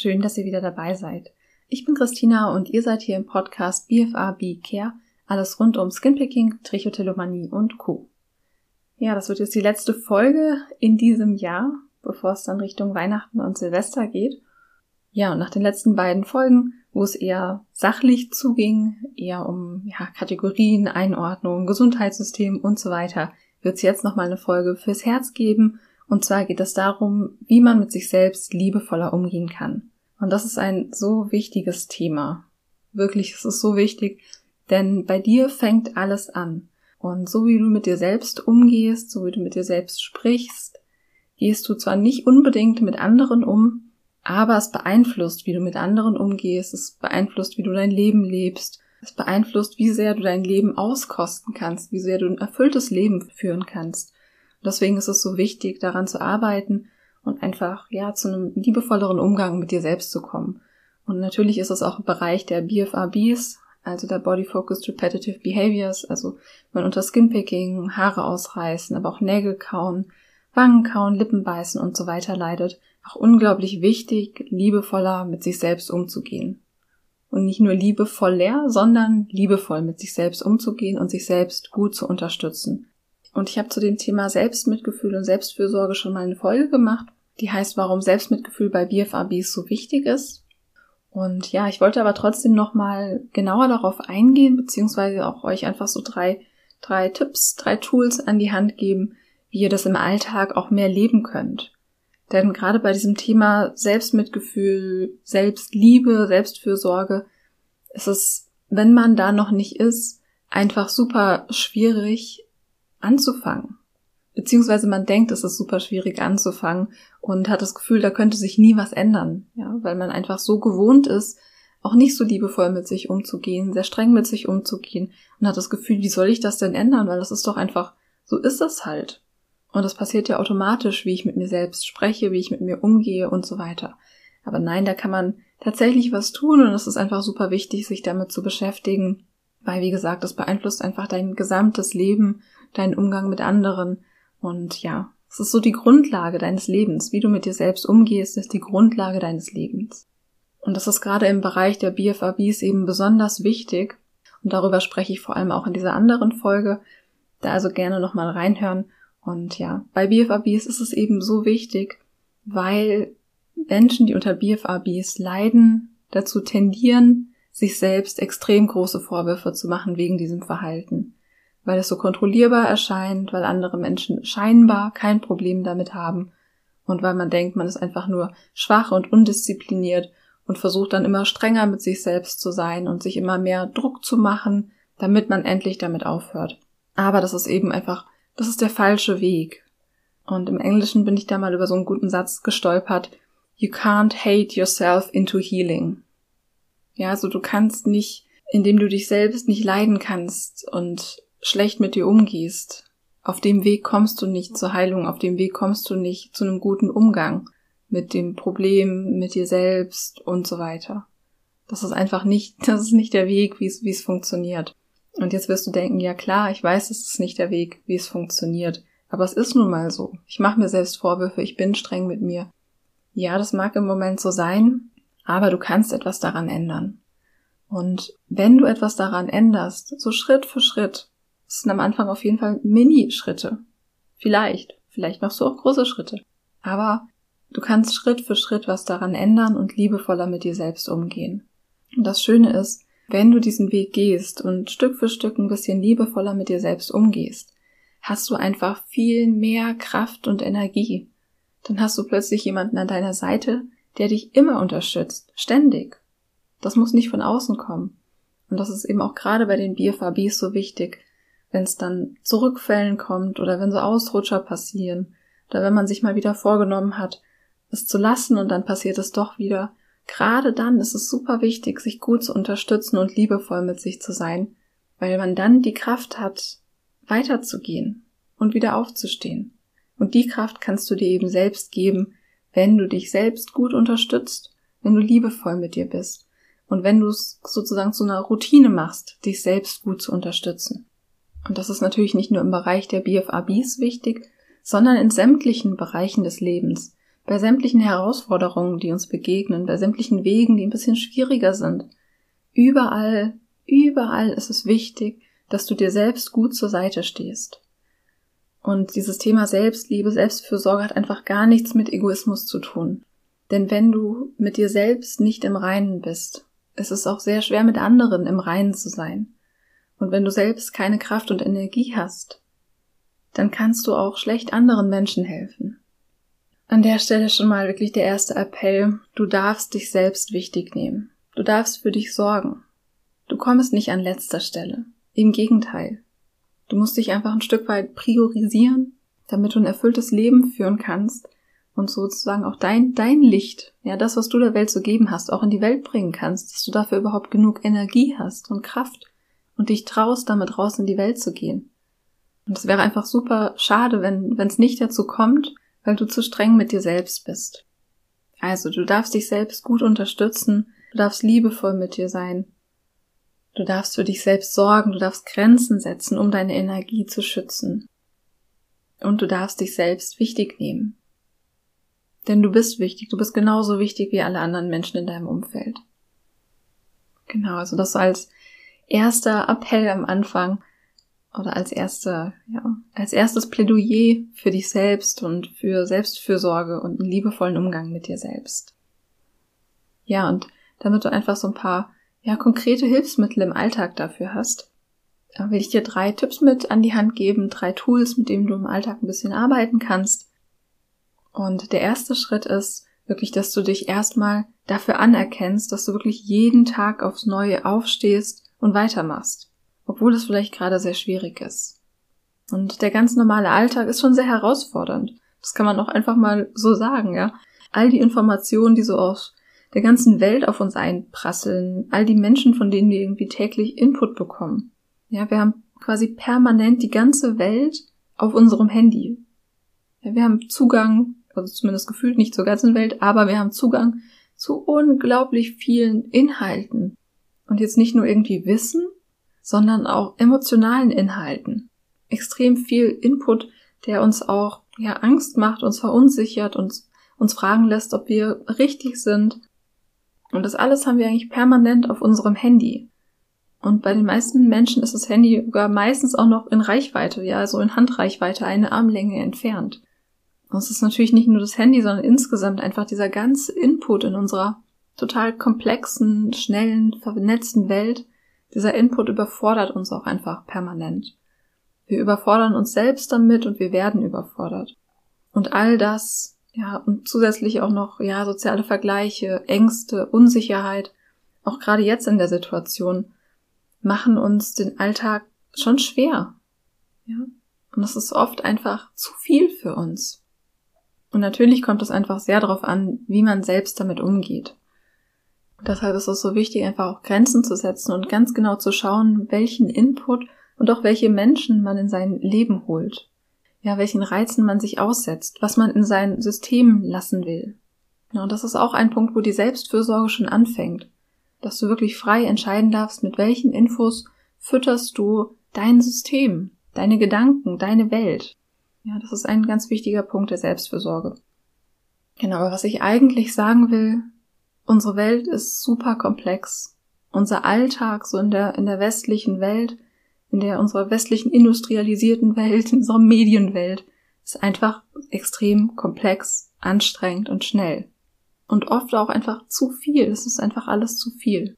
Schön, dass ihr wieder dabei seid. Ich bin Christina und ihr seid hier im Podcast BFA Be Care, alles rund um Skinpicking, Trichotillomanie und Co. Ja, das wird jetzt die letzte Folge in diesem Jahr, bevor es dann Richtung Weihnachten und Silvester geht. Ja, und nach den letzten beiden Folgen, wo es eher sachlich zuging, eher um ja, Kategorien, Einordnung, Gesundheitssystem und so weiter, wird es jetzt nochmal eine Folge fürs Herz geben und zwar geht es darum, wie man mit sich selbst liebevoller umgehen kann. Und das ist ein so wichtiges Thema. Wirklich, es ist so wichtig, denn bei dir fängt alles an. Und so wie du mit dir selbst umgehst, so wie du mit dir selbst sprichst, gehst du zwar nicht unbedingt mit anderen um, aber es beeinflusst, wie du mit anderen umgehst, es beeinflusst, wie du dein Leben lebst, es beeinflusst, wie sehr du dein Leben auskosten kannst, wie sehr du ein erfülltes Leben führen kannst. Deswegen ist es so wichtig, daran zu arbeiten und einfach, ja, zu einem liebevolleren Umgang mit dir selbst zu kommen. Und natürlich ist es auch im Bereich der BFRBs, also der Body Focused Repetitive Behaviors, also man unter Skinpicking, Haare ausreißen, aber auch Nägel kauen, Wangen kauen, Lippen beißen und so weiter leidet, auch unglaublich wichtig, liebevoller mit sich selbst umzugehen. Und nicht nur liebevoller, sondern liebevoll mit sich selbst umzugehen und sich selbst gut zu unterstützen. Und ich habe zu dem Thema Selbstmitgefühl und Selbstfürsorge schon mal eine Folge gemacht, die heißt, warum Selbstmitgefühl bei BFABs so wichtig ist. Und ja, ich wollte aber trotzdem noch mal genauer darauf eingehen, beziehungsweise auch euch einfach so drei, drei Tipps, drei Tools an die Hand geben, wie ihr das im Alltag auch mehr leben könnt. Denn gerade bei diesem Thema Selbstmitgefühl, Selbstliebe, Selbstfürsorge ist es, wenn man da noch nicht ist, einfach super schwierig, anzufangen. Beziehungsweise man denkt, es ist super schwierig anzufangen und hat das Gefühl, da könnte sich nie was ändern, ja, weil man einfach so gewohnt ist, auch nicht so liebevoll mit sich umzugehen, sehr streng mit sich umzugehen und hat das Gefühl, wie soll ich das denn ändern, weil das ist doch einfach, so ist es halt. Und das passiert ja automatisch, wie ich mit mir selbst spreche, wie ich mit mir umgehe und so weiter. Aber nein, da kann man tatsächlich was tun und es ist einfach super wichtig, sich damit zu beschäftigen, weil, wie gesagt, das beeinflusst einfach dein gesamtes Leben deinen Umgang mit anderen. Und ja, es ist so die Grundlage deines Lebens. Wie du mit dir selbst umgehst, ist die Grundlage deines Lebens. Und das ist gerade im Bereich der BFABs eben besonders wichtig. Und darüber spreche ich vor allem auch in dieser anderen Folge. Da also gerne nochmal reinhören. Und ja, bei BFABs ist es eben so wichtig, weil Menschen, die unter BFABs leiden, dazu tendieren, sich selbst extrem große Vorwürfe zu machen wegen diesem Verhalten weil es so kontrollierbar erscheint, weil andere Menschen scheinbar kein Problem damit haben und weil man denkt, man ist einfach nur schwach und undiszipliniert und versucht dann immer strenger mit sich selbst zu sein und sich immer mehr Druck zu machen, damit man endlich damit aufhört. Aber das ist eben einfach, das ist der falsche Weg. Und im Englischen bin ich da mal über so einen guten Satz gestolpert. You can't hate yourself into healing. Ja, also du kannst nicht, indem du dich selbst nicht leiden kannst und schlecht mit dir umgehst. Auf dem Weg kommst du nicht zur Heilung, auf dem Weg kommst du nicht zu einem guten Umgang mit dem Problem, mit dir selbst und so weiter. Das ist einfach nicht, das ist nicht der Weg, wie es, funktioniert. Und jetzt wirst du denken, ja klar, ich weiß, es ist nicht der Weg, wie es funktioniert. Aber es ist nun mal so. Ich mache mir selbst Vorwürfe, ich bin streng mit mir. Ja, das mag im Moment so sein, aber du kannst etwas daran ändern. Und wenn du etwas daran änderst, so Schritt für Schritt, das sind am Anfang auf jeden Fall Mini-Schritte. Vielleicht. Vielleicht machst du auch große Schritte. Aber du kannst Schritt für Schritt was daran ändern und liebevoller mit dir selbst umgehen. Und das Schöne ist, wenn du diesen Weg gehst und Stück für Stück ein bisschen liebevoller mit dir selbst umgehst, hast du einfach viel mehr Kraft und Energie. Dann hast du plötzlich jemanden an deiner Seite, der dich immer unterstützt, ständig. Das muss nicht von außen kommen. Und das ist eben auch gerade bei den BFABs so wichtig, wenn es dann zu Rückfällen kommt oder wenn so Ausrutscher passieren oder wenn man sich mal wieder vorgenommen hat, es zu lassen und dann passiert es doch wieder. Gerade dann ist es super wichtig, sich gut zu unterstützen und liebevoll mit sich zu sein, weil man dann die Kraft hat, weiterzugehen und wieder aufzustehen. Und die Kraft kannst du dir eben selbst geben, wenn du dich selbst gut unterstützt, wenn du liebevoll mit dir bist und wenn du es sozusagen zu einer Routine machst, dich selbst gut zu unterstützen. Und das ist natürlich nicht nur im Bereich der BFABs wichtig, sondern in sämtlichen Bereichen des Lebens. bei sämtlichen Herausforderungen, die uns begegnen, bei sämtlichen Wegen, die ein bisschen schwieriger sind. Überall, überall ist es wichtig, dass du dir selbst gut zur Seite stehst. Und dieses Thema Selbstliebe, Selbstfürsorge hat einfach gar nichts mit Egoismus zu tun. Denn wenn du mit dir selbst nicht im Reinen bist, ist es auch sehr schwer mit anderen im Reinen zu sein. Und wenn du selbst keine Kraft und Energie hast, dann kannst du auch schlecht anderen Menschen helfen. An der Stelle schon mal wirklich der erste Appell, du darfst dich selbst wichtig nehmen. Du darfst für dich sorgen. Du kommst nicht an letzter Stelle. Im Gegenteil. Du musst dich einfach ein Stück weit priorisieren, damit du ein erfülltes Leben führen kannst und sozusagen auch dein, dein Licht, ja, das, was du der Welt zu geben hast, auch in die Welt bringen kannst, dass du dafür überhaupt genug Energie hast und Kraft und dich traust, damit raus in die Welt zu gehen. Und es wäre einfach super schade, wenn es nicht dazu kommt, weil du zu streng mit dir selbst bist. Also, du darfst dich selbst gut unterstützen, du darfst liebevoll mit dir sein, du darfst für dich selbst sorgen, du darfst Grenzen setzen, um deine Energie zu schützen. Und du darfst dich selbst wichtig nehmen. Denn du bist wichtig, du bist genauso wichtig wie alle anderen Menschen in deinem Umfeld. Genau, also das als erster Appell am Anfang oder als erster, ja, als erstes Plädoyer für dich selbst und für Selbstfürsorge und einen liebevollen Umgang mit dir selbst. Ja, und damit du einfach so ein paar, ja, konkrete Hilfsmittel im Alltag dafür hast, will ich dir drei Tipps mit an die Hand geben, drei Tools, mit denen du im Alltag ein bisschen arbeiten kannst, und der erste Schritt ist wirklich, dass du dich erstmal dafür anerkennst, dass du wirklich jeden Tag aufs Neue aufstehst und weitermachst, obwohl es vielleicht gerade sehr schwierig ist. Und der ganz normale Alltag ist schon sehr herausfordernd. Das kann man auch einfach mal so sagen, ja. All die Informationen, die so aus der ganzen Welt auf uns einprasseln, all die Menschen, von denen wir irgendwie täglich Input bekommen. Ja, wir haben quasi permanent die ganze Welt auf unserem Handy. Ja, wir haben Zugang also zumindest gefühlt nicht zur ganzen Welt, aber wir haben Zugang zu unglaublich vielen Inhalten. Und jetzt nicht nur irgendwie Wissen, sondern auch emotionalen Inhalten. Extrem viel Input, der uns auch ja Angst macht, uns verunsichert, uns, uns fragen lässt, ob wir richtig sind. Und das alles haben wir eigentlich permanent auf unserem Handy. Und bei den meisten Menschen ist das Handy sogar meistens auch noch in Reichweite, ja, also in Handreichweite, eine Armlänge entfernt. Und es ist natürlich nicht nur das Handy, sondern insgesamt einfach dieser ganze Input in unserer total komplexen, schnellen, vernetzten Welt. Dieser Input überfordert uns auch einfach permanent. Wir überfordern uns selbst damit und wir werden überfordert. Und all das, ja, und zusätzlich auch noch, ja, soziale Vergleiche, Ängste, Unsicherheit, auch gerade jetzt in der Situation, machen uns den Alltag schon schwer. Ja. Und das ist oft einfach zu viel für uns. Und natürlich kommt es einfach sehr darauf an, wie man selbst damit umgeht. Deshalb ist es so wichtig, einfach auch Grenzen zu setzen und ganz genau zu schauen, welchen Input und auch welche Menschen man in sein Leben holt. Ja, welchen Reizen man sich aussetzt, was man in sein System lassen will. Ja, und das ist auch ein Punkt, wo die Selbstfürsorge schon anfängt. Dass du wirklich frei entscheiden darfst, mit welchen Infos fütterst du dein System, deine Gedanken, deine Welt. Ja, das ist ein ganz wichtiger Punkt der Selbstfürsorge. Genau, aber was ich eigentlich sagen will, unsere Welt ist super komplex. Unser Alltag so in der, in der westlichen Welt, in der unserer westlichen industrialisierten Welt, in unserer Medienwelt, ist einfach extrem komplex, anstrengend und schnell. Und oft auch einfach zu viel. Es ist einfach alles zu viel.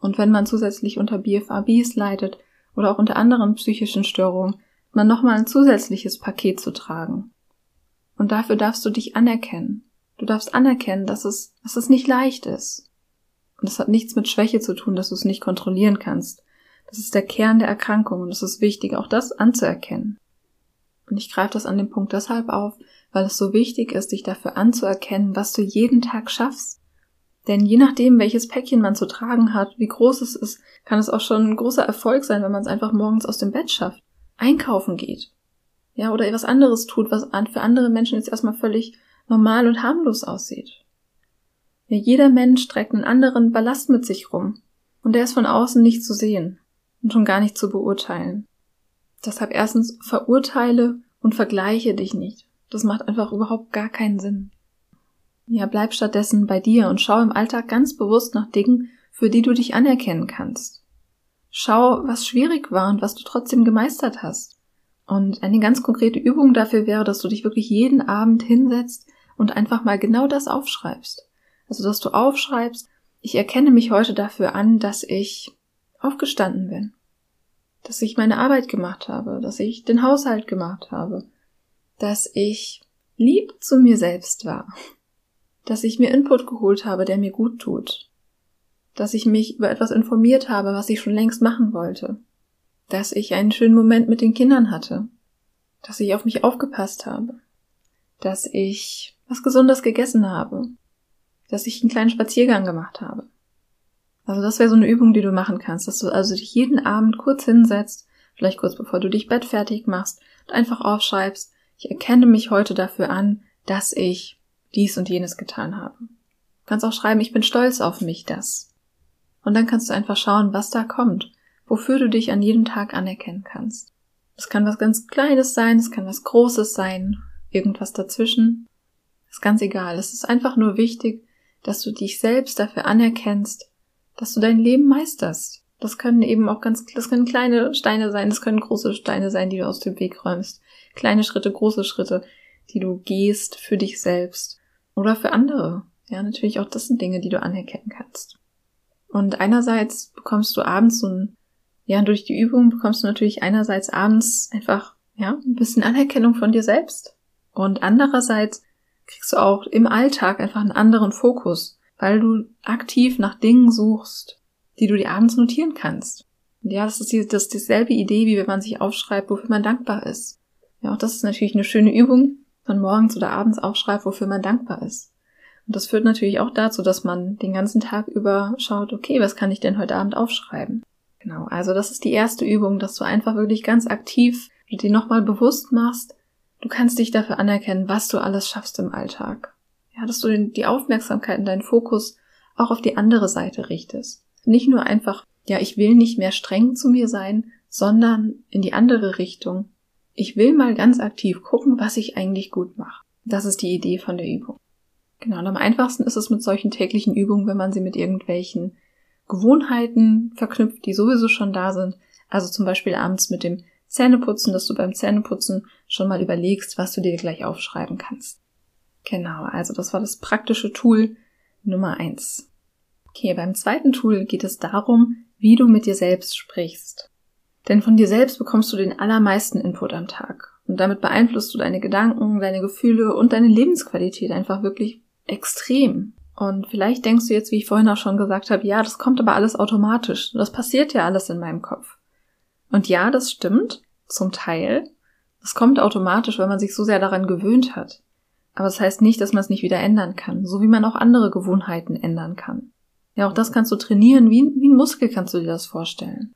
Und wenn man zusätzlich unter BFABs leidet oder auch unter anderen psychischen Störungen, man nochmal ein zusätzliches Paket zu tragen. Und dafür darfst du dich anerkennen. Du darfst anerkennen, dass es, dass es nicht leicht ist. Und es hat nichts mit Schwäche zu tun, dass du es nicht kontrollieren kannst. Das ist der Kern der Erkrankung und es ist wichtig, auch das anzuerkennen. Und ich greife das an dem Punkt deshalb auf, weil es so wichtig ist, dich dafür anzuerkennen, was du jeden Tag schaffst. Denn je nachdem, welches Päckchen man zu tragen hat, wie groß es ist, kann es auch schon ein großer Erfolg sein, wenn man es einfach morgens aus dem Bett schafft einkaufen geht. Ja, oder etwas anderes tut, was für andere Menschen jetzt erstmal völlig normal und harmlos aussieht. Ja, jeder Mensch trägt einen anderen Ballast mit sich rum. Und der ist von außen nicht zu sehen und schon gar nicht zu beurteilen. Deshalb erstens verurteile und vergleiche dich nicht. Das macht einfach überhaupt gar keinen Sinn. Ja, bleib stattdessen bei dir und schau im Alltag ganz bewusst nach Dingen, für die du dich anerkennen kannst. Schau, was schwierig war und was du trotzdem gemeistert hast. Und eine ganz konkrete Übung dafür wäre, dass du dich wirklich jeden Abend hinsetzt und einfach mal genau das aufschreibst. Also, dass du aufschreibst, ich erkenne mich heute dafür an, dass ich aufgestanden bin, dass ich meine Arbeit gemacht habe, dass ich den Haushalt gemacht habe, dass ich lieb zu mir selbst war, dass ich mir Input geholt habe, der mir gut tut, dass ich mich über etwas informiert habe, was ich schon längst machen wollte, dass ich einen schönen Moment mit den Kindern hatte, dass ich auf mich aufgepasst habe, dass ich was Gesundes gegessen habe, dass ich einen kleinen Spaziergang gemacht habe. Also das wäre so eine Übung, die du machen kannst, dass du also dich jeden Abend kurz hinsetzt, vielleicht kurz bevor du dich Bett fertig machst und einfach aufschreibst, ich erkenne mich heute dafür an, dass ich dies und jenes getan habe. Du kannst auch schreiben, ich bin stolz auf mich, das. Und dann kannst du einfach schauen, was da kommt, wofür du dich an jedem Tag anerkennen kannst. Es kann was ganz Kleines sein, es kann was Großes sein, irgendwas dazwischen. Ist ganz egal. Es ist einfach nur wichtig, dass du dich selbst dafür anerkennst, dass du dein Leben meisterst. Das können eben auch ganz, das können kleine Steine sein, das können große Steine sein, die du aus dem Weg räumst. Kleine Schritte, große Schritte, die du gehst für dich selbst oder für andere. Ja, natürlich auch das sind Dinge, die du anerkennen kannst. Und einerseits bekommst du abends so ein, ja, durch die Übung bekommst du natürlich einerseits abends einfach, ja, ein bisschen Anerkennung von dir selbst. Und andererseits kriegst du auch im Alltag einfach einen anderen Fokus, weil du aktiv nach Dingen suchst, die du dir abends notieren kannst. Und ja, das ist, die, das ist dieselbe Idee, wie wenn man sich aufschreibt, wofür man dankbar ist. Ja, auch das ist natürlich eine schöne Übung, man morgens oder abends aufschreibt, wofür man dankbar ist. Und das führt natürlich auch dazu, dass man den ganzen Tag über schaut, okay, was kann ich denn heute Abend aufschreiben? Genau, also das ist die erste Übung, dass du einfach wirklich ganz aktiv dir nochmal bewusst machst, du kannst dich dafür anerkennen, was du alles schaffst im Alltag. Ja, dass du die Aufmerksamkeit und deinen Fokus auch auf die andere Seite richtest. Nicht nur einfach, ja, ich will nicht mehr streng zu mir sein, sondern in die andere Richtung. Ich will mal ganz aktiv gucken, was ich eigentlich gut mache. Das ist die Idee von der Übung. Genau, und am einfachsten ist es mit solchen täglichen Übungen, wenn man sie mit irgendwelchen Gewohnheiten verknüpft, die sowieso schon da sind. Also zum Beispiel abends mit dem Zähneputzen, dass du beim Zähneputzen schon mal überlegst, was du dir gleich aufschreiben kannst. Genau, also das war das praktische Tool Nummer eins. Okay, beim zweiten Tool geht es darum, wie du mit dir selbst sprichst. Denn von dir selbst bekommst du den allermeisten Input am Tag. Und damit beeinflusst du deine Gedanken, deine Gefühle und deine Lebensqualität einfach wirklich extrem. Und vielleicht denkst du jetzt, wie ich vorhin auch schon gesagt habe, ja, das kommt aber alles automatisch. Das passiert ja alles in meinem Kopf. Und ja, das stimmt, zum Teil. Das kommt automatisch, weil man sich so sehr daran gewöhnt hat. Aber das heißt nicht, dass man es nicht wieder ändern kann, so wie man auch andere Gewohnheiten ändern kann. Ja, auch das kannst du trainieren, wie, wie ein Muskel kannst du dir das vorstellen.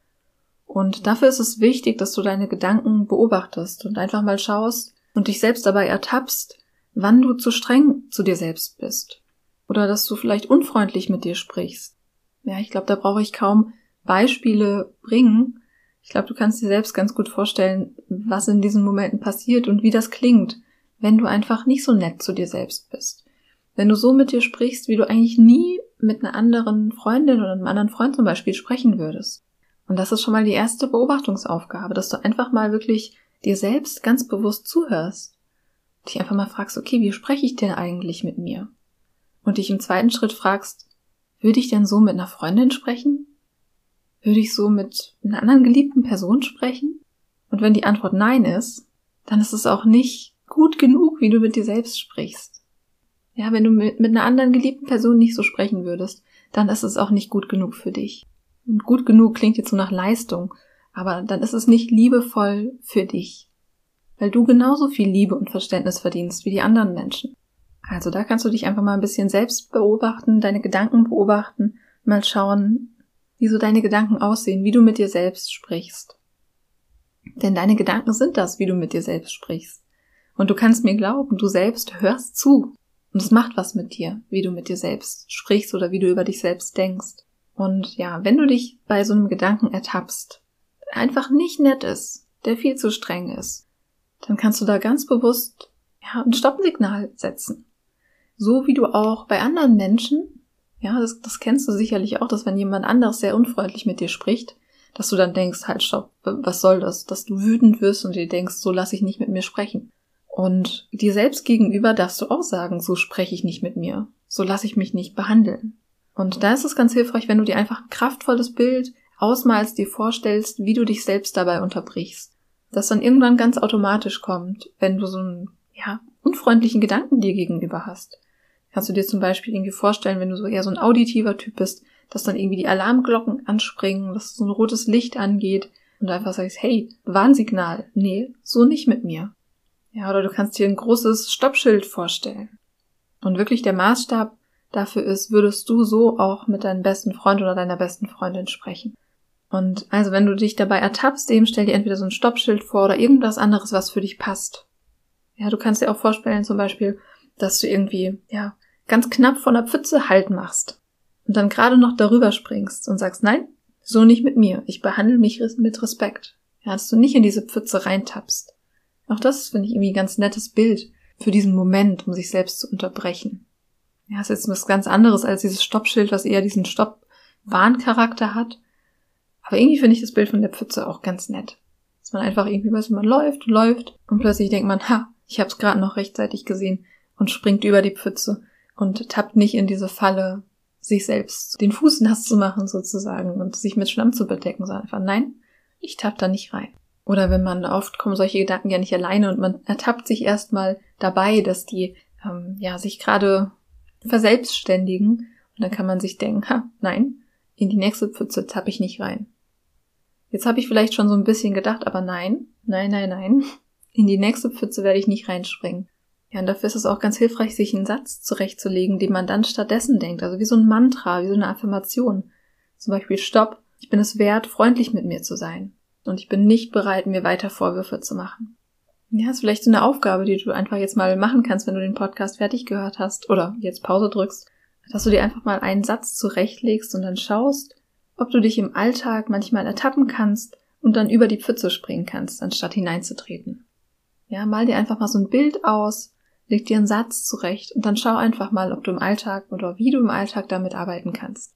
Und dafür ist es wichtig, dass du deine Gedanken beobachtest und einfach mal schaust und dich selbst dabei ertappst, wann du zu streng zu dir selbst bist. Oder dass du vielleicht unfreundlich mit dir sprichst. Ja, ich glaube, da brauche ich kaum Beispiele bringen. Ich glaube, du kannst dir selbst ganz gut vorstellen, was in diesen Momenten passiert und wie das klingt, wenn du einfach nicht so nett zu dir selbst bist. Wenn du so mit dir sprichst, wie du eigentlich nie mit einer anderen Freundin oder einem anderen Freund zum Beispiel sprechen würdest. Und das ist schon mal die erste Beobachtungsaufgabe, dass du einfach mal wirklich dir selbst ganz bewusst zuhörst. Dich einfach mal fragst, okay, wie spreche ich denn eigentlich mit mir? Und dich im zweiten Schritt fragst, würde ich denn so mit einer Freundin sprechen? Würde ich so mit einer anderen geliebten Person sprechen? Und wenn die Antwort nein ist, dann ist es auch nicht gut genug, wie du mit dir selbst sprichst. Ja, wenn du mit, mit einer anderen geliebten Person nicht so sprechen würdest, dann ist es auch nicht gut genug für dich. Und gut genug klingt jetzt so nach Leistung, aber dann ist es nicht liebevoll für dich. Weil du genauso viel Liebe und Verständnis verdienst wie die anderen Menschen. Also da kannst du dich einfach mal ein bisschen selbst beobachten, deine Gedanken beobachten, mal schauen, wie so deine Gedanken aussehen, wie du mit dir selbst sprichst. Denn deine Gedanken sind das, wie du mit dir selbst sprichst. Und du kannst mir glauben, du selbst hörst zu. Und es macht was mit dir, wie du mit dir selbst sprichst oder wie du über dich selbst denkst. Und ja, wenn du dich bei so einem Gedanken ertappst, einfach nicht nett ist, der viel zu streng ist, dann kannst du da ganz bewusst ja, ein Stoppsignal setzen. So wie du auch bei anderen Menschen, ja, das, das kennst du sicherlich auch, dass wenn jemand anderes sehr unfreundlich mit dir spricht, dass du dann denkst, halt, stopp, was soll das? Dass du wütend wirst und dir denkst, so lass ich nicht mit mir sprechen. Und dir selbst gegenüber darfst du auch sagen, so spreche ich nicht mit mir, so lasse ich mich nicht behandeln. Und da ist es ganz hilfreich, wenn du dir einfach ein kraftvolles Bild ausmalst, dir vorstellst, wie du dich selbst dabei unterbrichst. Das dann irgendwann ganz automatisch kommt, wenn du so einen, ja, unfreundlichen Gedanken dir gegenüber hast. Kannst du dir zum Beispiel irgendwie vorstellen, wenn du so eher so ein auditiver Typ bist, dass dann irgendwie die Alarmglocken anspringen, dass so ein rotes Licht angeht und du einfach sagst, hey, Warnsignal, nee, so nicht mit mir. Ja, oder du kannst dir ein großes Stoppschild vorstellen. Und wirklich der Maßstab dafür ist, würdest du so auch mit deinem besten Freund oder deiner besten Freundin sprechen. Und also wenn du dich dabei ertappst, eben stell dir entweder so ein Stoppschild vor oder irgendwas anderes, was für dich passt. Ja, du kannst dir auch vorstellen, zum Beispiel, dass du irgendwie, ja, ganz knapp von der Pfütze Halt machst und dann gerade noch darüber springst und sagst, nein, so nicht mit mir. Ich behandle mich mit Respekt. Ja, dass du nicht in diese Pfütze reintappst. Auch das finde ich irgendwie ein ganz nettes Bild für diesen Moment, um sich selbst zu unterbrechen. Ja, ist jetzt was ganz anderes als dieses Stoppschild, was eher diesen Stopp-Warncharakter hat. Aber irgendwie finde ich das Bild von der Pfütze auch ganz nett. Dass man einfach irgendwie weiß, man läuft, läuft und plötzlich denkt man, ha, ich habe es gerade noch rechtzeitig gesehen und springt über die Pfütze und tappt nicht in diese Falle, sich selbst den Fuß nass zu machen sozusagen und sich mit Schlamm zu bedecken, sondern einfach, nein, ich tapp da nicht rein. Oder wenn man oft kommen solche Gedanken ja nicht alleine und man ertappt sich erstmal dabei, dass die ähm, ja sich gerade verselbstständigen und dann kann man sich denken, ha, nein, in die nächste Pfütze tapp ich nicht rein. Jetzt habe ich vielleicht schon so ein bisschen gedacht, aber nein, nein, nein, nein. In die nächste Pfütze werde ich nicht reinspringen. Ja, und dafür ist es auch ganz hilfreich, sich einen Satz zurechtzulegen, den man dann stattdessen denkt. Also wie so ein Mantra, wie so eine Affirmation. Zum Beispiel, stopp, ich bin es wert, freundlich mit mir zu sein. Und ich bin nicht bereit, mir weiter Vorwürfe zu machen. Ja, ist vielleicht so eine Aufgabe, die du einfach jetzt mal machen kannst, wenn du den Podcast fertig gehört hast oder jetzt Pause drückst, dass du dir einfach mal einen Satz zurechtlegst und dann schaust, ob du dich im Alltag manchmal ertappen kannst und dann über die Pfütze springen kannst, anstatt hineinzutreten. Ja, mal dir einfach mal so ein Bild aus, leg dir einen Satz zurecht und dann schau einfach mal, ob du im Alltag oder wie du im Alltag damit arbeiten kannst.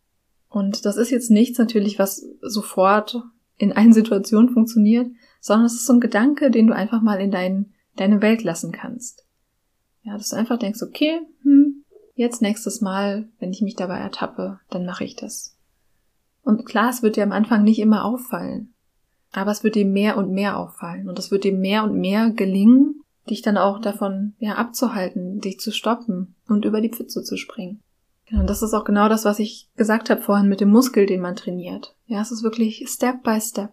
Und das ist jetzt nichts natürlich, was sofort in allen Situationen funktioniert, sondern es ist so ein Gedanke, den du einfach mal in dein, deine Welt lassen kannst. Ja, dass du einfach denkst, okay, hm, jetzt nächstes Mal, wenn ich mich dabei ertappe, dann mache ich das. Und klar, es wird dir am Anfang nicht immer auffallen. Aber es wird dir mehr und mehr auffallen. Und es wird dir mehr und mehr gelingen, dich dann auch davon ja, abzuhalten, dich zu stoppen und über die Pfütze zu springen. Genau, das ist auch genau das, was ich gesagt habe vorhin mit dem Muskel, den man trainiert. Ja, es ist wirklich Step by Step.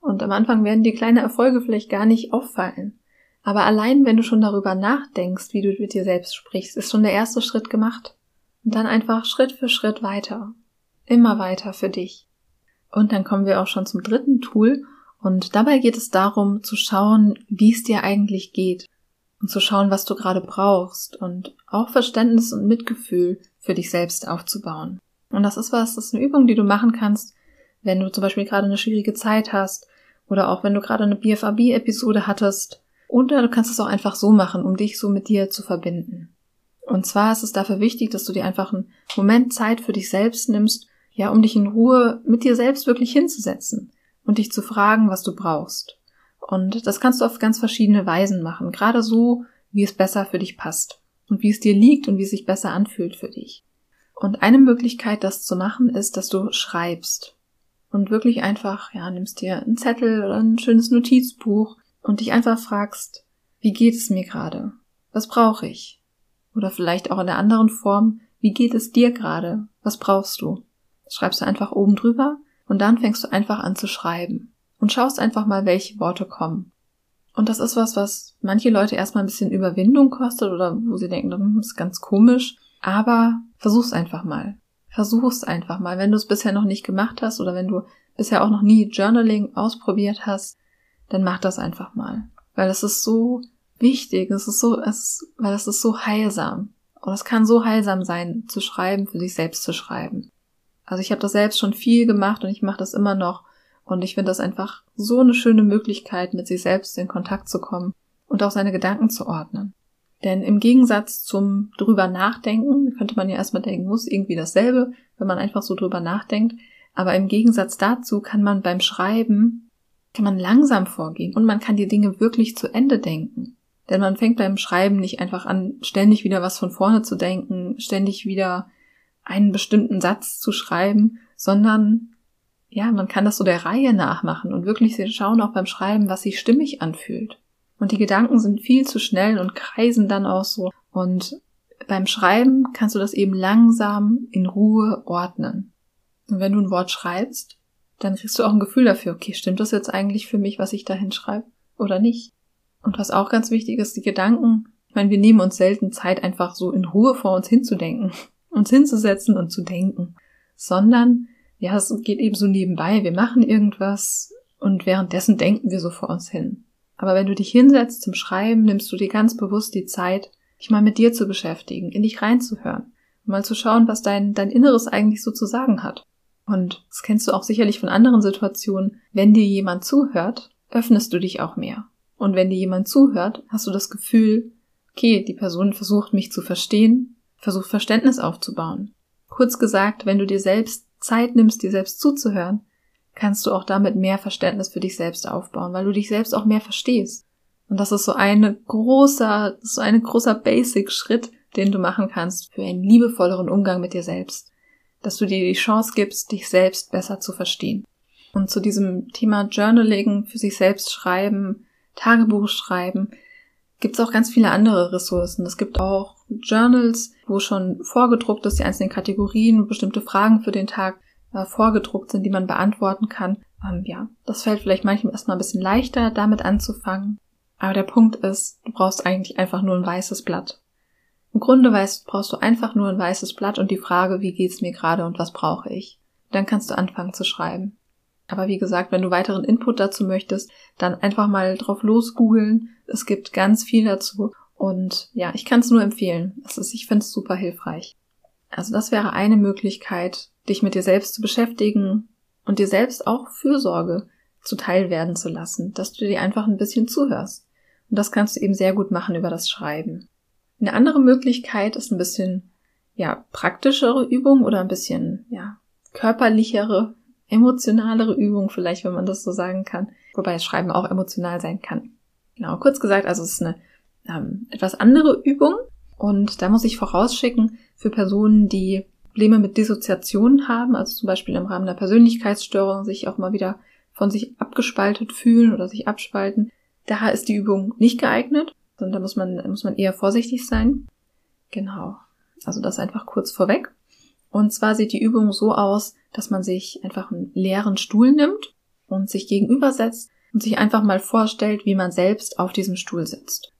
Und am Anfang werden die kleinen Erfolge vielleicht gar nicht auffallen. Aber allein, wenn du schon darüber nachdenkst, wie du mit dir selbst sprichst, ist schon der erste Schritt gemacht. Und dann einfach Schritt für Schritt weiter. Immer weiter für dich. Und dann kommen wir auch schon zum dritten Tool, und dabei geht es darum zu schauen, wie es dir eigentlich geht und zu schauen, was du gerade brauchst und auch Verständnis und Mitgefühl für dich selbst aufzubauen. Und das ist was, das ist eine Übung, die du machen kannst, wenn du zum Beispiel gerade eine schwierige Zeit hast oder auch wenn du gerade eine BFAB-Episode hattest. Oder du kannst es auch einfach so machen, um dich so mit dir zu verbinden. Und zwar ist es dafür wichtig, dass du dir einfach einen Moment Zeit für dich selbst nimmst, ja, um dich in Ruhe mit dir selbst wirklich hinzusetzen und dich zu fragen, was du brauchst. Und das kannst du auf ganz verschiedene Weisen machen, gerade so, wie es besser für dich passt und wie es dir liegt und wie es sich besser anfühlt für dich. Und eine Möglichkeit, das zu machen, ist, dass du schreibst und wirklich einfach, ja, nimmst dir einen Zettel oder ein schönes Notizbuch und dich einfach fragst, wie geht es mir gerade? Was brauche ich? Oder vielleicht auch in der anderen Form, wie geht es dir gerade? Was brauchst du? Das schreibst du einfach oben drüber und dann fängst du einfach an zu schreiben und schaust einfach mal, welche Worte kommen. Und das ist was, was manche Leute erstmal ein bisschen Überwindung kostet oder wo sie denken, das hm, ist ganz komisch. Aber versuch's einfach mal. Versuch's einfach mal. Wenn du es bisher noch nicht gemacht hast oder wenn du bisher auch noch nie Journaling ausprobiert hast, dann mach das einfach mal. Weil es ist so wichtig, es ist so, es weil es ist so heilsam. Und es kann so heilsam sein, zu schreiben, für sich selbst zu schreiben. Also ich habe das selbst schon viel gemacht und ich mache das immer noch. Und ich finde das einfach so eine schöne Möglichkeit, mit sich selbst in Kontakt zu kommen und auch seine Gedanken zu ordnen. Denn im Gegensatz zum drüber nachdenken, könnte man ja erstmal denken, muss irgendwie dasselbe, wenn man einfach so drüber nachdenkt. Aber im Gegensatz dazu kann man beim Schreiben, kann man langsam vorgehen und man kann die Dinge wirklich zu Ende denken. Denn man fängt beim Schreiben nicht einfach an, ständig wieder was von vorne zu denken, ständig wieder einen bestimmten Satz zu schreiben, sondern ja, man kann das so der Reihe nachmachen und wirklich schauen auch beim Schreiben, was sich stimmig anfühlt. Und die Gedanken sind viel zu schnell und kreisen dann auch so. Und beim Schreiben kannst du das eben langsam in Ruhe ordnen. Und wenn du ein Wort schreibst, dann kriegst du auch ein Gefühl dafür, okay, stimmt das jetzt eigentlich für mich, was ich da hinschreibe oder nicht? Und was auch ganz wichtig ist, die Gedanken, ich meine, wir nehmen uns selten Zeit, einfach so in Ruhe vor uns hinzudenken, uns hinzusetzen und zu denken, sondern ja, es geht eben so nebenbei. Wir machen irgendwas und währenddessen denken wir so vor uns hin. Aber wenn du dich hinsetzt zum Schreiben, nimmst du dir ganz bewusst die Zeit, dich mal mit dir zu beschäftigen, in dich reinzuhören, mal zu schauen, was dein, dein Inneres eigentlich so zu sagen hat. Und das kennst du auch sicherlich von anderen Situationen. Wenn dir jemand zuhört, öffnest du dich auch mehr. Und wenn dir jemand zuhört, hast du das Gefühl, okay, die Person versucht mich zu verstehen, versucht Verständnis aufzubauen. Kurz gesagt, wenn du dir selbst Zeit nimmst, dir selbst zuzuhören, kannst du auch damit mehr Verständnis für dich selbst aufbauen, weil du dich selbst auch mehr verstehst. Und das ist so eine großer, so ein großer Basic-Schritt, den du machen kannst für einen liebevolleren Umgang mit dir selbst. Dass du dir die Chance gibst, dich selbst besser zu verstehen. Und zu diesem Thema Journaling, für sich selbst schreiben, Tagebuch schreiben, gibt es auch ganz viele andere Ressourcen. Es gibt auch Journals, wo schon vorgedruckt ist, die einzelnen Kategorien, bestimmte Fragen für den Tag äh, vorgedruckt sind, die man beantworten kann. Ähm, ja, das fällt vielleicht manchmal erstmal ein bisschen leichter, damit anzufangen. Aber der Punkt ist, du brauchst eigentlich einfach nur ein weißes Blatt. Im Grunde weißt, brauchst du einfach nur ein weißes Blatt und die Frage, wie geht's mir gerade und was brauche ich? Dann kannst du anfangen zu schreiben. Aber wie gesagt, wenn du weiteren Input dazu möchtest, dann einfach mal drauf losgoogeln. Es gibt ganz viel dazu. Und ja, ich kann es nur empfehlen. Es ist, ich finde es super hilfreich. Also das wäre eine Möglichkeit, dich mit dir selbst zu beschäftigen und dir selbst auch Fürsorge zuteil werden zu lassen, dass du dir einfach ein bisschen zuhörst. Und das kannst du eben sehr gut machen über das Schreiben. Eine andere Möglichkeit ist ein bisschen, ja, praktischere Übung oder ein bisschen, ja, körperlichere emotionalere Übung, vielleicht, wenn man das so sagen kann. Wobei das Schreiben auch emotional sein kann. Genau, kurz gesagt, also es ist eine ähm, etwas andere Übung. Und da muss ich vorausschicken, für Personen, die Probleme mit Dissoziationen haben, also zum Beispiel im Rahmen der Persönlichkeitsstörung sich auch mal wieder von sich abgespaltet fühlen oder sich abspalten, da ist die Übung nicht geeignet, sondern da muss man, muss man eher vorsichtig sein. Genau. Also das einfach kurz vorweg. Und zwar sieht die Übung so aus, dass man sich einfach einen leeren Stuhl nimmt und sich gegenübersetzt und sich einfach mal vorstellt, wie man selbst auf diesem Stuhl sitzt.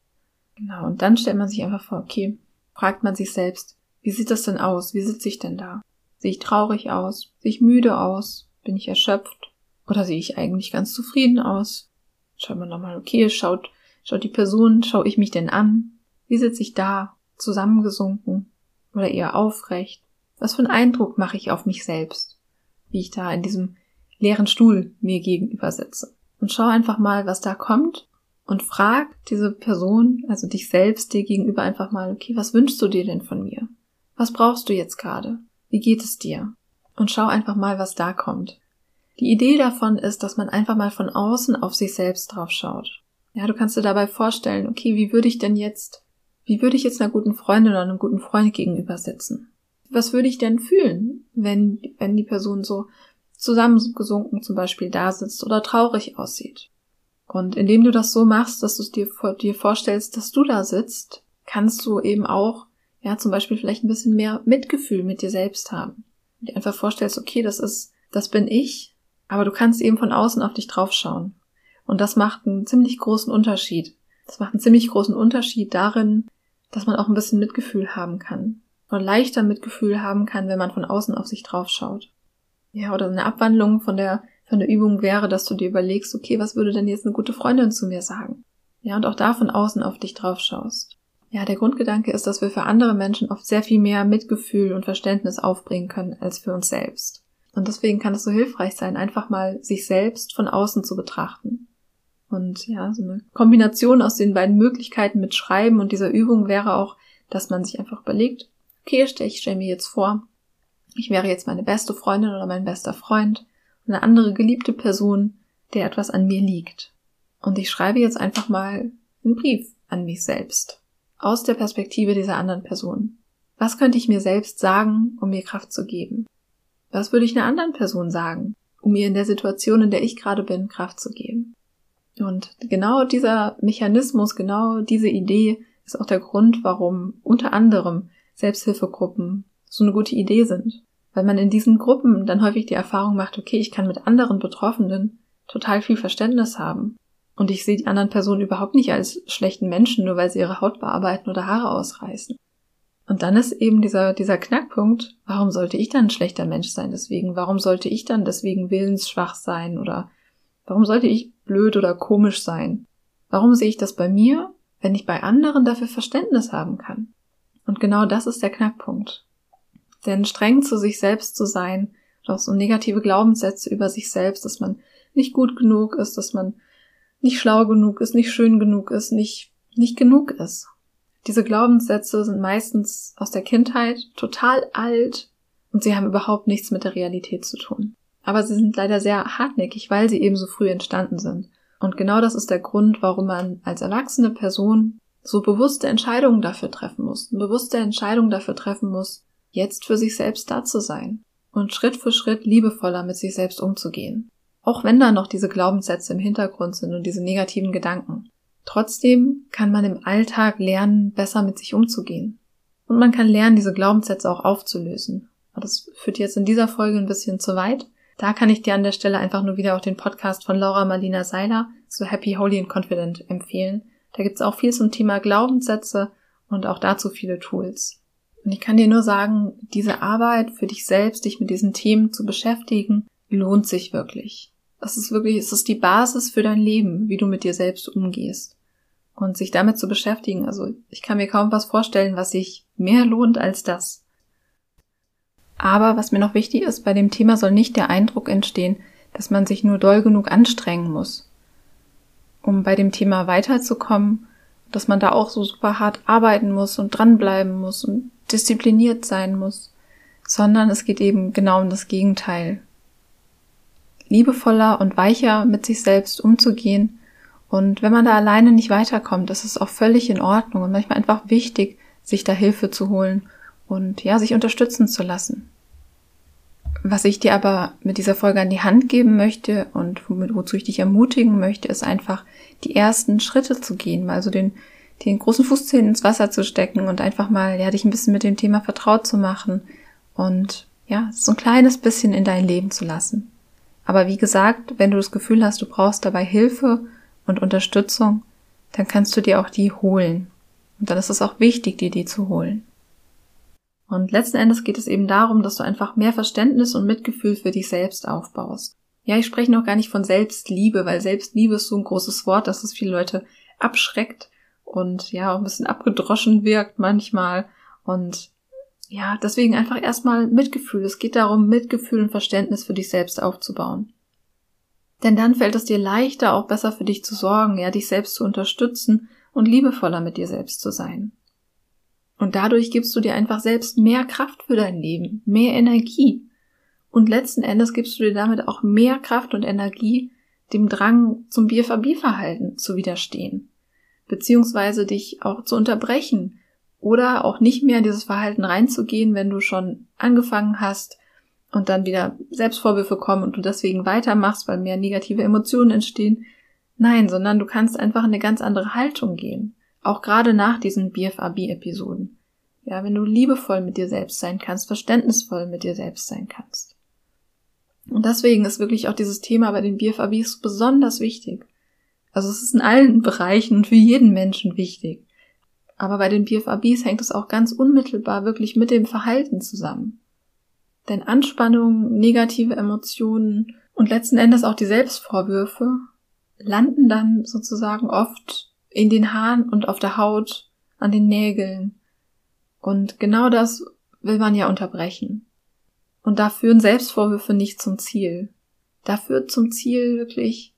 Genau, und dann stellt man sich einfach vor, okay, fragt man sich selbst, wie sieht das denn aus? Wie sitze ich denn da? Sehe ich traurig aus? Sehe ich müde aus? Bin ich erschöpft? Oder sehe ich eigentlich ganz zufrieden aus? Schaut man nochmal, okay, schaut, schaut die Person, schaue ich mich denn an? Wie sitze ich da? Zusammengesunken? Oder eher aufrecht? Was für einen Eindruck mache ich auf mich selbst, wie ich da in diesem leeren Stuhl mir gegenüber sitze? Und schau einfach mal, was da kommt und frag diese Person, also dich selbst dir gegenüber einfach mal, okay, was wünschst du dir denn von mir? Was brauchst du jetzt gerade? Wie geht es dir? Und schau einfach mal, was da kommt. Die Idee davon ist, dass man einfach mal von außen auf sich selbst drauf schaut. Ja, du kannst dir dabei vorstellen, okay, wie würde ich denn jetzt, wie würde ich jetzt einer guten Freundin oder einem guten Freund gegenüber sitzen? Was würde ich denn fühlen, wenn, wenn die Person so zusammengesunken zum Beispiel da sitzt oder traurig aussieht? Und indem du das so machst, dass du dir, dir vorstellst, dass du da sitzt, kannst du eben auch, ja, zum Beispiel vielleicht ein bisschen mehr Mitgefühl mit dir selbst haben. Und dir einfach vorstellst, okay, das ist, das bin ich, aber du kannst eben von außen auf dich draufschauen. Und das macht einen ziemlich großen Unterschied. Das macht einen ziemlich großen Unterschied darin, dass man auch ein bisschen Mitgefühl haben kann und leichter Mitgefühl haben kann, wenn man von außen auf sich drauf schaut. Ja, oder eine Abwandlung von der, von der Übung wäre, dass du dir überlegst, okay, was würde denn jetzt eine gute Freundin zu mir sagen? Ja, und auch da von außen auf dich drauf schaust. Ja, der Grundgedanke ist, dass wir für andere Menschen oft sehr viel mehr Mitgefühl und Verständnis aufbringen können als für uns selbst. Und deswegen kann es so hilfreich sein, einfach mal sich selbst von außen zu betrachten. Und ja, so eine Kombination aus den beiden Möglichkeiten mit Schreiben und dieser Übung wäre auch, dass man sich einfach überlegt, okay, ich stelle mir jetzt vor, ich wäre jetzt meine beste Freundin oder mein bester Freund, eine andere geliebte Person, der etwas an mir liegt. Und ich schreibe jetzt einfach mal einen Brief an mich selbst. Aus der Perspektive dieser anderen Person. Was könnte ich mir selbst sagen, um mir Kraft zu geben? Was würde ich einer anderen Person sagen, um mir in der Situation, in der ich gerade bin, Kraft zu geben? Und genau dieser Mechanismus, genau diese Idee ist auch der Grund, warum unter anderem Selbsthilfegruppen so eine gute Idee sind. Weil man in diesen Gruppen dann häufig die Erfahrung macht, okay, ich kann mit anderen Betroffenen total viel Verständnis haben. Und ich sehe die anderen Personen überhaupt nicht als schlechten Menschen, nur weil sie ihre Haut bearbeiten oder Haare ausreißen. Und dann ist eben dieser, dieser Knackpunkt, warum sollte ich dann ein schlechter Mensch sein deswegen? Warum sollte ich dann deswegen willensschwach sein? Oder warum sollte ich blöd oder komisch sein? Warum sehe ich das bei mir, wenn ich bei anderen dafür Verständnis haben kann? Und genau das ist der Knackpunkt. Denn streng zu sich selbst zu sein, auch so negative Glaubenssätze über sich selbst, dass man nicht gut genug ist, dass man nicht schlau genug ist, nicht schön genug ist, nicht, nicht genug ist. Diese Glaubenssätze sind meistens aus der Kindheit total alt und sie haben überhaupt nichts mit der Realität zu tun. Aber sie sind leider sehr hartnäckig, weil sie eben so früh entstanden sind. Und genau das ist der Grund, warum man als erwachsene Person so bewusste Entscheidungen dafür treffen muss, bewusste Entscheidung dafür treffen muss, jetzt für sich selbst da zu sein und Schritt für Schritt liebevoller mit sich selbst umzugehen. Auch wenn da noch diese Glaubenssätze im Hintergrund sind und diese negativen Gedanken. Trotzdem kann man im Alltag lernen, besser mit sich umzugehen. Und man kann lernen, diese Glaubenssätze auch aufzulösen. Das führt jetzt in dieser Folge ein bisschen zu weit. Da kann ich dir an der Stelle einfach nur wieder auch den Podcast von Laura Marlina Seiler, so Happy, Holy and Confident, empfehlen. Da gibt's auch viel zum Thema Glaubenssätze und auch dazu viele Tools. Und ich kann dir nur sagen, diese Arbeit für dich selbst, dich mit diesen Themen zu beschäftigen, lohnt sich wirklich. Das ist wirklich, es ist die Basis für dein Leben, wie du mit dir selbst umgehst. Und sich damit zu beschäftigen, also ich kann mir kaum was vorstellen, was sich mehr lohnt als das. Aber was mir noch wichtig ist, bei dem Thema soll nicht der Eindruck entstehen, dass man sich nur doll genug anstrengen muss. Um bei dem Thema weiterzukommen, dass man da auch so super hart arbeiten muss und dranbleiben muss und diszipliniert sein muss, sondern es geht eben genau um das Gegenteil liebevoller und weicher mit sich selbst umzugehen. Und wenn man da alleine nicht weiterkommt, das ist auch völlig in Ordnung und manchmal einfach wichtig, sich da Hilfe zu holen und ja, sich unterstützen zu lassen. Was ich dir aber mit dieser Folge an die Hand geben möchte und wozu ich dich ermutigen möchte, ist einfach die ersten Schritte zu gehen, mal so den, den großen Fußzehen ins Wasser zu stecken und einfach mal, ja, dich ein bisschen mit dem Thema vertraut zu machen und ja, so ein kleines bisschen in dein Leben zu lassen. Aber wie gesagt, wenn du das Gefühl hast, du brauchst dabei Hilfe und Unterstützung, dann kannst du dir auch die holen. Und dann ist es auch wichtig, dir die zu holen. Und letzten Endes geht es eben darum, dass du einfach mehr Verständnis und Mitgefühl für dich selbst aufbaust. Ja, ich spreche noch gar nicht von Selbstliebe, weil Selbstliebe ist so ein großes Wort, dass es viele Leute abschreckt und ja, auch ein bisschen abgedroschen wirkt manchmal. Und ja, deswegen einfach erstmal Mitgefühl. Es geht darum, Mitgefühl und Verständnis für dich selbst aufzubauen. Denn dann fällt es dir leichter, auch besser für dich zu sorgen, ja, dich selbst zu unterstützen und liebevoller mit dir selbst zu sein. Und dadurch gibst du dir einfach selbst mehr Kraft für dein Leben, mehr Energie. Und letzten Endes gibst du dir damit auch mehr Kraft und Energie, dem Drang zum BFAB-Verhalten zu widerstehen. Beziehungsweise dich auch zu unterbrechen, oder auch nicht mehr in dieses Verhalten reinzugehen, wenn du schon angefangen hast und dann wieder Selbstvorwürfe kommen und du deswegen weitermachst, weil mehr negative Emotionen entstehen. Nein, sondern du kannst einfach in eine ganz andere Haltung gehen. Auch gerade nach diesen BFAB-Episoden. Ja, wenn du liebevoll mit dir selbst sein kannst, verständnisvoll mit dir selbst sein kannst. Und deswegen ist wirklich auch dieses Thema bei den BFABs besonders wichtig. Also es ist in allen Bereichen und für jeden Menschen wichtig. Aber bei den BFABs hängt es auch ganz unmittelbar wirklich mit dem Verhalten zusammen. Denn Anspannung, negative Emotionen und letzten Endes auch die Selbstvorwürfe landen dann sozusagen oft in den Haaren und auf der Haut, an den Nägeln. Und genau das will man ja unterbrechen. Und da führen Selbstvorwürfe nicht zum Ziel. Da führt zum Ziel wirklich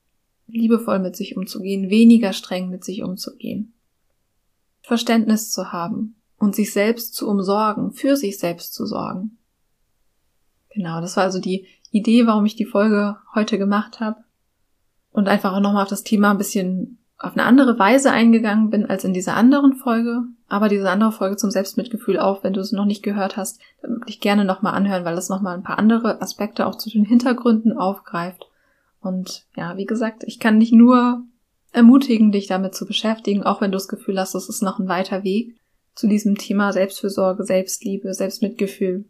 liebevoll mit sich umzugehen, weniger streng mit sich umzugehen. Verständnis zu haben und sich selbst zu umsorgen, für sich selbst zu sorgen. Genau, das war also die Idee, warum ich die Folge heute gemacht habe. Und einfach auch nochmal auf das Thema ein bisschen auf eine andere Weise eingegangen bin als in dieser anderen Folge. Aber diese andere Folge zum Selbstmitgefühl auch, wenn du es noch nicht gehört hast, dann wirklich gerne nochmal anhören, weil das nochmal ein paar andere Aspekte auch zu den Hintergründen aufgreift. Und ja, wie gesagt, ich kann dich nur ermutigen, dich damit zu beschäftigen, auch wenn du das Gefühl hast, es ist noch ein weiter Weg zu diesem Thema Selbstfürsorge, Selbstliebe, Selbstmitgefühl.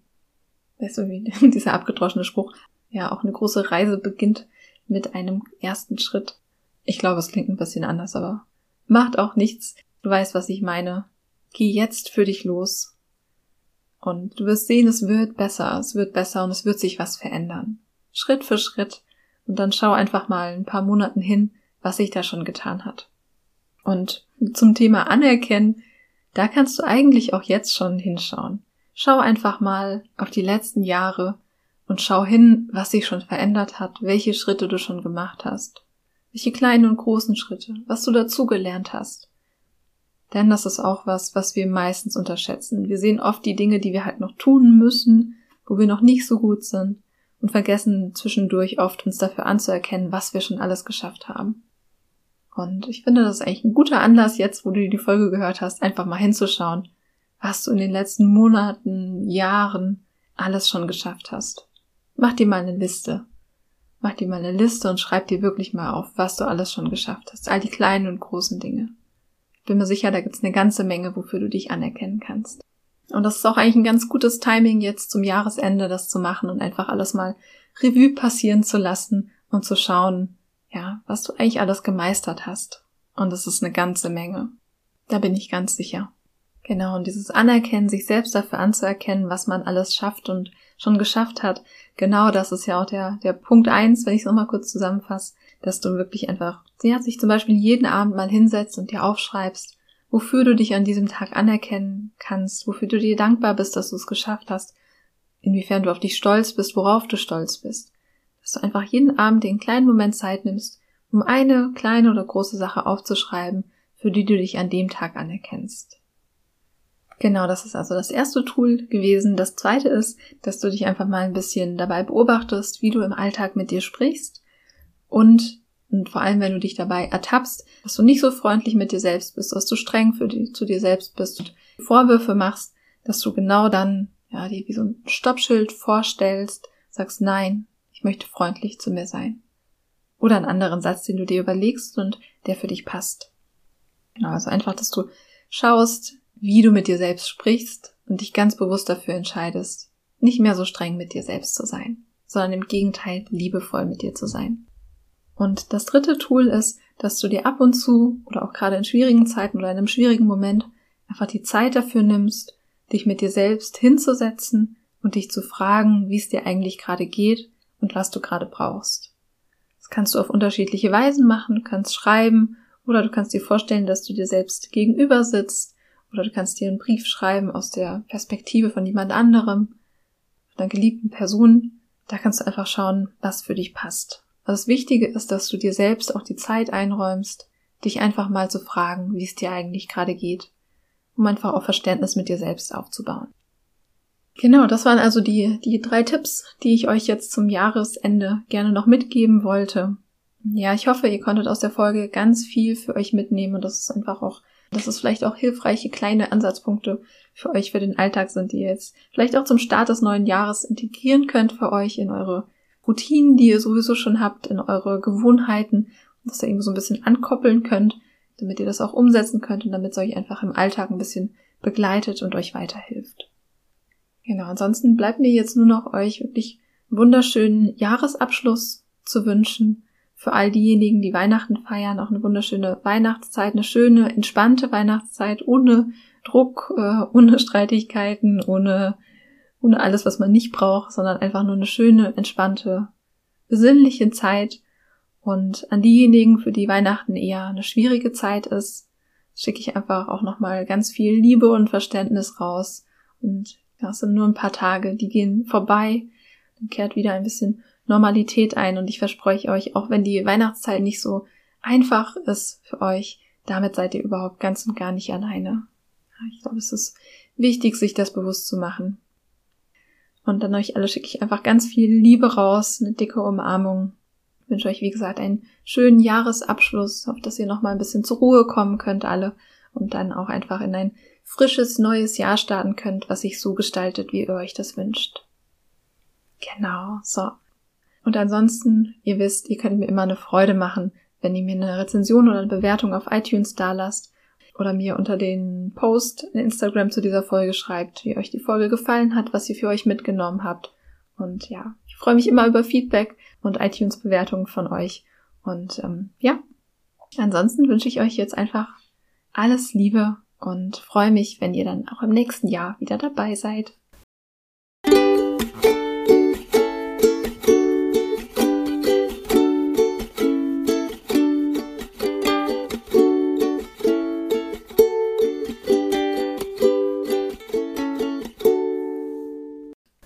Weißt du, wie dieser abgedroschene Spruch, ja, auch eine große Reise beginnt mit einem ersten Schritt. Ich glaube, es klingt ein bisschen anders, aber macht auch nichts. Du weißt, was ich meine. Geh jetzt für dich los. Und du wirst sehen, es wird besser, es wird besser und es wird sich was verändern. Schritt für Schritt. Und dann schau einfach mal ein paar Monaten hin, was sich da schon getan hat. Und zum Thema Anerkennen, da kannst du eigentlich auch jetzt schon hinschauen. Schau einfach mal auf die letzten Jahre und schau hin, was sich schon verändert hat, welche Schritte du schon gemacht hast. Welche kleinen und großen Schritte, was du dazugelernt hast. Denn das ist auch was, was wir meistens unterschätzen. Wir sehen oft die Dinge, die wir halt noch tun müssen, wo wir noch nicht so gut sind und vergessen zwischendurch oft uns dafür anzuerkennen, was wir schon alles geschafft haben. Und ich finde, das ist eigentlich ein guter Anlass jetzt, wo du die Folge gehört hast, einfach mal hinzuschauen, was du in den letzten Monaten, Jahren alles schon geschafft hast. Mach dir mal eine Liste. Mach dir mal eine Liste und schreib dir wirklich mal auf, was du alles schon geschafft hast. All die kleinen und großen Dinge. Ich bin mir sicher, da gibt's eine ganze Menge, wofür du dich anerkennen kannst. Und das ist auch eigentlich ein ganz gutes Timing, jetzt zum Jahresende das zu machen und einfach alles mal Revue passieren zu lassen und zu schauen, ja, was du eigentlich alles gemeistert hast. Und das ist eine ganze Menge. Da bin ich ganz sicher. Genau, und dieses Anerkennen, sich selbst dafür anzuerkennen, was man alles schafft und schon geschafft hat, genau das ist ja auch der, der Punkt eins, wenn ich es nochmal kurz zusammenfasse, dass du wirklich einfach, ja, sich zum Beispiel jeden Abend mal hinsetzt und dir aufschreibst, wofür du dich an diesem Tag anerkennen kannst, wofür du dir dankbar bist, dass du es geschafft hast, inwiefern du auf dich stolz bist, worauf du stolz bist. Dass du einfach jeden Abend den kleinen Moment Zeit nimmst, um eine kleine oder große Sache aufzuschreiben, für die du dich an dem Tag anerkennst. Genau, das ist also das erste Tool gewesen. Das zweite ist, dass du dich einfach mal ein bisschen dabei beobachtest, wie du im Alltag mit dir sprichst und, und vor allem, wenn du dich dabei ertappst, dass du nicht so freundlich mit dir selbst bist, dass du streng für die, zu dir selbst bist und Vorwürfe machst, dass du genau dann, ja, dir wie so ein Stoppschild vorstellst, sagst, nein, ich möchte freundlich zu mir sein. Oder einen anderen Satz, den du dir überlegst und der für dich passt. Genau, also einfach, dass du schaust, wie du mit dir selbst sprichst und dich ganz bewusst dafür entscheidest, nicht mehr so streng mit dir selbst zu sein, sondern im Gegenteil liebevoll mit dir zu sein. Und das dritte Tool ist, dass du dir ab und zu oder auch gerade in schwierigen Zeiten oder in einem schwierigen Moment einfach die Zeit dafür nimmst, dich mit dir selbst hinzusetzen und dich zu fragen, wie es dir eigentlich gerade geht und was du gerade brauchst. Das kannst du auf unterschiedliche Weisen machen, du kannst schreiben oder du kannst dir vorstellen, dass du dir selbst gegenüber sitzt oder du kannst dir einen Brief schreiben aus der Perspektive von jemand anderem, von einer geliebten Person. Da kannst du einfach schauen, was für dich passt. Also das Wichtige ist, dass du dir selbst auch die Zeit einräumst, dich einfach mal zu fragen, wie es dir eigentlich gerade geht, um einfach auch Verständnis mit dir selbst aufzubauen. Genau, das waren also die, die drei Tipps, die ich euch jetzt zum Jahresende gerne noch mitgeben wollte. Ja, ich hoffe, ihr konntet aus der Folge ganz viel für euch mitnehmen und das ist einfach auch dass es vielleicht auch hilfreiche kleine Ansatzpunkte für euch für den Alltag sind, die ihr jetzt vielleicht auch zum Start des neuen Jahres integrieren könnt für euch in eure Routinen, die ihr sowieso schon habt, in eure Gewohnheiten, dass ihr irgendwie so ein bisschen ankoppeln könnt, damit ihr das auch umsetzen könnt und damit es euch einfach im Alltag ein bisschen begleitet und euch weiterhilft. Genau, ansonsten bleibt mir jetzt nur noch euch wirklich wunderschönen Jahresabschluss zu wünschen für all diejenigen, die Weihnachten feiern, auch eine wunderschöne Weihnachtszeit, eine schöne, entspannte Weihnachtszeit, ohne Druck, äh, ohne Streitigkeiten, ohne, ohne alles, was man nicht braucht, sondern einfach nur eine schöne, entspannte, besinnliche Zeit. Und an diejenigen, für die Weihnachten eher eine schwierige Zeit ist, schicke ich einfach auch nochmal ganz viel Liebe und Verständnis raus. Und ja, es sind nur ein paar Tage, die gehen vorbei. Dann kehrt wieder ein bisschen Normalität ein und ich verspreche euch, auch wenn die Weihnachtszeit nicht so einfach ist für euch, damit seid ihr überhaupt ganz und gar nicht alleine. Ich glaube, es ist wichtig, sich das bewusst zu machen. Und an euch alle schicke ich einfach ganz viel Liebe raus, eine dicke Umarmung. Ich wünsche euch, wie gesagt, einen schönen Jahresabschluss, auf dass ihr nochmal ein bisschen zur Ruhe kommen könnt alle und dann auch einfach in ein frisches neues Jahr starten könnt, was sich so gestaltet, wie ihr euch das wünscht. Genau, so. Und ansonsten, ihr wisst, ihr könnt mir immer eine Freude machen, wenn ihr mir eine Rezension oder eine Bewertung auf iTunes da lasst oder mir unter den Post in Instagram zu dieser Folge schreibt, wie euch die Folge gefallen hat, was ihr für euch mitgenommen habt. Und ja, ich freue mich immer über Feedback und iTunes-Bewertungen von euch. Und ähm, ja, ansonsten wünsche ich euch jetzt einfach alles Liebe und freue mich, wenn ihr dann auch im nächsten Jahr wieder dabei seid.